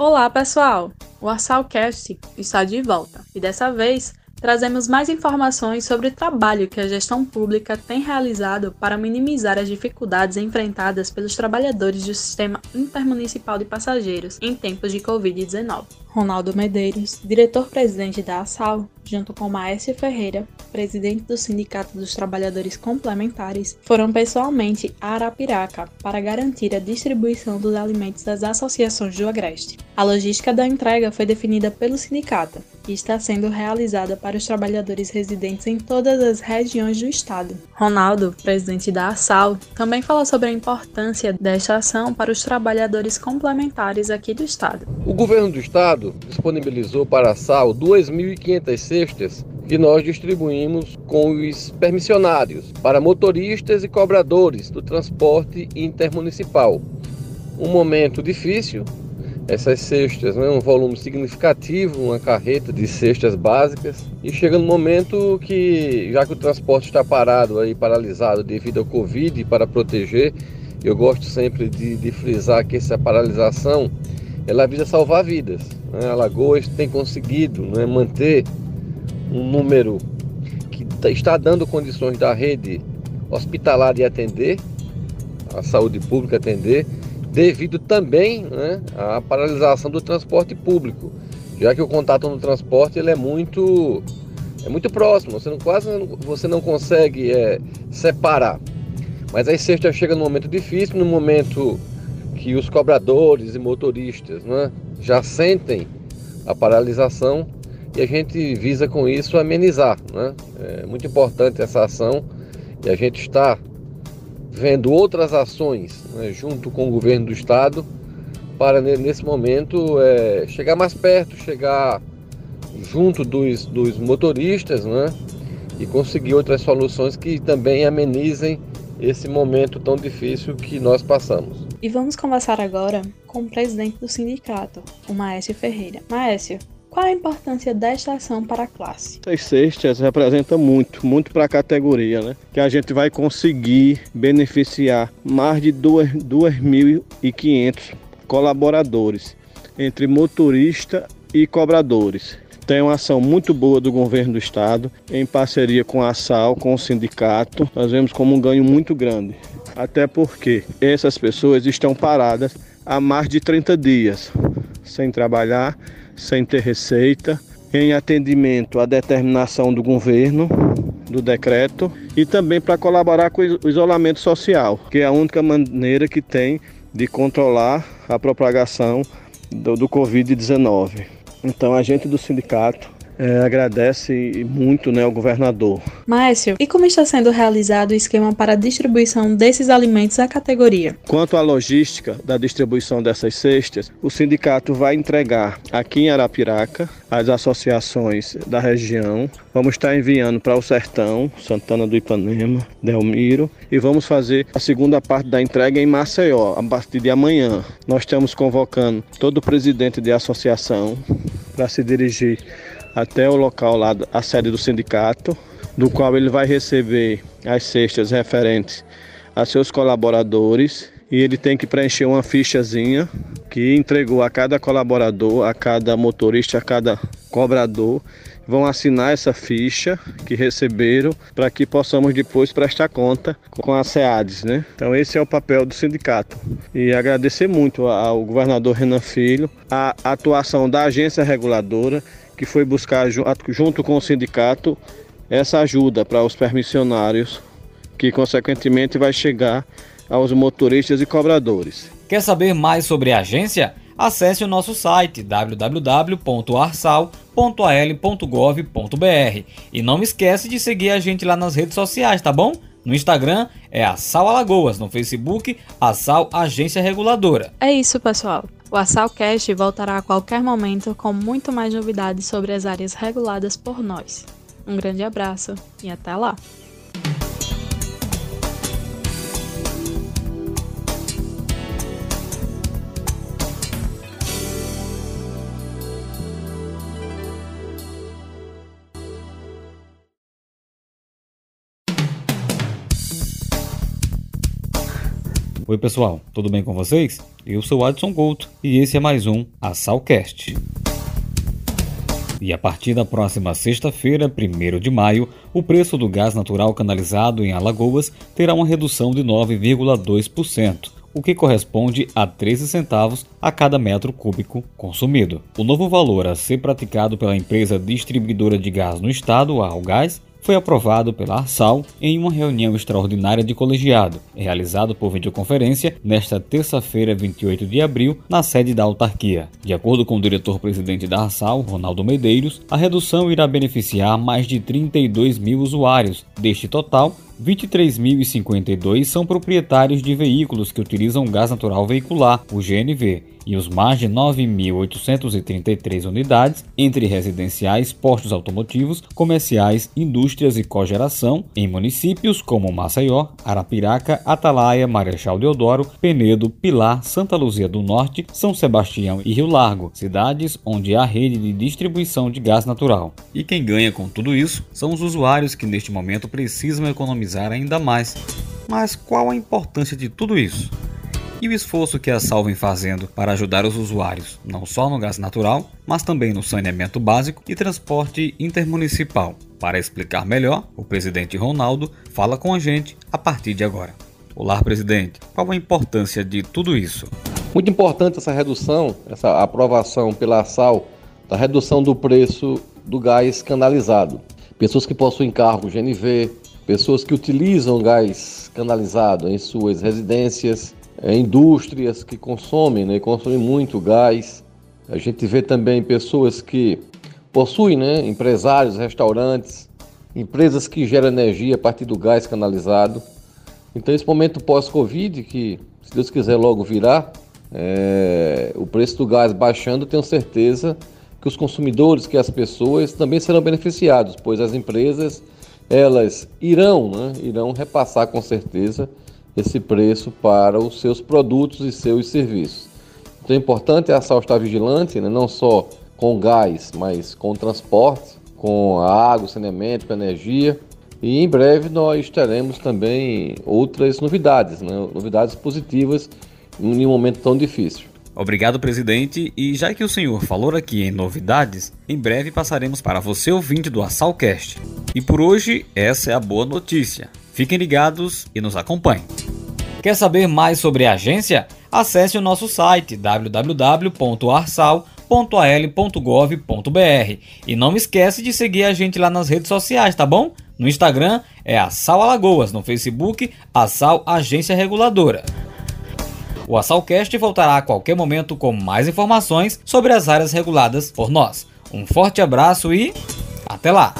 Olá, pessoal! O Arsalcast está de volta e dessa vez trazemos mais informações sobre o trabalho que a gestão pública tem realizado para minimizar as dificuldades enfrentadas pelos trabalhadores do Sistema Intermunicipal de Passageiros em tempos de Covid-19. Ronaldo Medeiros, diretor-presidente da ASAL, junto com Maércio Ferreira, presidente do Sindicato dos Trabalhadores Complementares, foram pessoalmente a Arapiraca para garantir a distribuição dos alimentos das associações do Agreste. A logística da entrega foi definida pelo sindicato e está sendo realizada para os trabalhadores residentes em todas as regiões do estado. Ronaldo, presidente da ASAL, também falou sobre a importância desta ação para os trabalhadores complementares aqui do estado. O governo do estado disponibilizou para a ASAL 2.500 cestas que nós distribuímos com os permissionários para motoristas e cobradores do transporte intermunicipal. Um momento difícil, essas cestas, né, um volume significativo, uma carreta de cestas básicas. E chega no momento que, já que o transporte está parado, aí, paralisado devido ao Covid, para proteger, eu gosto sempre de, de frisar que essa paralisação ela visa salvar vidas. Né? Alagoas tem conseguido né, manter um número que tá, está dando condições da rede hospitalar de atender, a saúde pública atender, devido também né, à paralisação do transporte público, já que o contato no transporte ele é muito é muito próximo, você não, quase você não consegue é, separar. Mas aí sexta chega num momento difícil, no momento que os cobradores e motoristas né, já sentem a paralisação e a gente visa com isso amenizar. Né? É muito importante essa ação e a gente está vendo outras ações né, junto com o governo do estado para nesse momento é, chegar mais perto, chegar junto dos, dos motoristas né, e conseguir outras soluções que também amenizem esse momento tão difícil que nós passamos. E vamos conversar agora com o presidente do sindicato, o Maécio Ferreira. Maécio, qual a importância desta ação para a classe? Essas cestas representam muito, muito para a categoria, né? Que a gente vai conseguir beneficiar mais de 2.500 colaboradores, entre motorista e cobradores. Tem uma ação muito boa do governo do estado, em parceria com a SAL, com o sindicato. Nós vemos como um ganho muito grande. Até porque essas pessoas estão paradas há mais de 30 dias, sem trabalhar, sem ter receita, em atendimento à determinação do governo, do decreto, e também para colaborar com o isolamento social, que é a única maneira que tem de controlar a propagação do, do Covid-19. Então, a gente do sindicato é, agradece muito né, ao governador. Márcio, e como está sendo realizado o esquema para a distribuição desses alimentos à categoria? Quanto à logística da distribuição dessas cestas, o sindicato vai entregar aqui em Arapiraca as associações da região. Vamos estar enviando para o Sertão, Santana do Ipanema, Delmiro, e vamos fazer a segunda parte da entrega em Maceió, a partir de amanhã. Nós estamos convocando todo o presidente de associação para se dirigir até o local lá, a sede do sindicato, do qual ele vai receber as cestas referentes a seus colaboradores e ele tem que preencher uma fichazinha que entregou a cada colaborador, a cada motorista, a cada cobrador. Vão assinar essa ficha que receberam para que possamos depois prestar conta com a SEADES, né? Então esse é o papel do sindicato. E agradecer muito ao governador Renan Filho, a atuação da agência reguladora que foi buscar junto com o sindicato essa ajuda para os permissionários, que consequentemente vai chegar aos motoristas e cobradores. Quer saber mais sobre a agência? Acesse o nosso site www.arsal.al.gov.br e não esquece de seguir a gente lá nas redes sociais, tá bom? No Instagram é a Sal Alagoas, no Facebook a Sal Agência Reguladora. É isso, pessoal. O Assalcast voltará a qualquer momento com muito mais novidades sobre as áreas reguladas por nós. Um grande abraço e até lá! Oi pessoal, tudo bem com vocês? Eu sou Adson Couto e esse é mais um Assalcast. E a partir da próxima sexta-feira, 1 de maio, o preço do gás natural canalizado em Alagoas terá uma redução de 9,2%, o que corresponde a 13 centavos a cada metro cúbico consumido. O novo valor a ser praticado pela empresa distribuidora de gás no estado, a Algás, foi aprovado pela Arsal em uma reunião extraordinária de colegiado, realizado por videoconferência nesta terça-feira, 28 de abril, na sede da autarquia. De acordo com o diretor-presidente da Arsal, Ronaldo Medeiros, a redução irá beneficiar mais de 32 mil usuários. Deste total, 23.052 são proprietários de veículos que utilizam gás natural veicular, o GNV, e os mais de 9.833 unidades entre residenciais, postos automotivos, comerciais, indústrias e cogeração em municípios como Maceió, Arapiraca, Atalaia, Marechal Deodoro, Penedo, Pilar, Santa Luzia do Norte, São Sebastião e Rio Largo, cidades onde há rede de distribuição de gás natural. E quem ganha com tudo isso são os usuários que neste momento precisam economizar economizar ainda mais. Mas qual a importância de tudo isso? E o esforço que a Sal vem fazendo para ajudar os usuários, não só no gás natural, mas também no saneamento básico e transporte intermunicipal. Para explicar melhor, o presidente Ronaldo fala com a gente a partir de agora. Olá, presidente. Qual a importância de tudo isso? Muito importante essa redução, essa aprovação pela SAL da redução do preço do gás canalizado. Pessoas que possuem carro GNV, pessoas que utilizam gás canalizado em suas residências, indústrias que consomem, né, consomem muito gás. A gente vê também pessoas que possuem, né, empresários, restaurantes, empresas que geram energia a partir do gás canalizado. Então, esse momento pós-Covid, que se Deus quiser logo virá, é, o preço do gás baixando, tenho certeza que os consumidores, que as pessoas também serão beneficiados, pois as empresas elas irão, né, irão repassar com certeza esse preço para os seus produtos e seus serviços. Então é importante a SAL estar vigilante, né, não só com gás, mas com transporte, com água, saneamento, com energia. E em breve nós teremos também outras novidades, né, novidades positivas em um momento tão difícil. Obrigado, presidente. E já que o senhor falou aqui em novidades, em breve passaremos para você ouvinte do Assalcast. E por hoje, essa é a boa notícia. Fiquem ligados e nos acompanhem. Quer saber mais sobre a agência? Acesse o nosso site www.arsal.al.gov.br e não esquece de seguir a gente lá nas redes sociais, tá bom? No Instagram é a Sal Alagoas, no Facebook a Sal Agência Reguladora. O Assalcast voltará a qualquer momento com mais informações sobre as áreas reguladas por nós. Um forte abraço e até lá!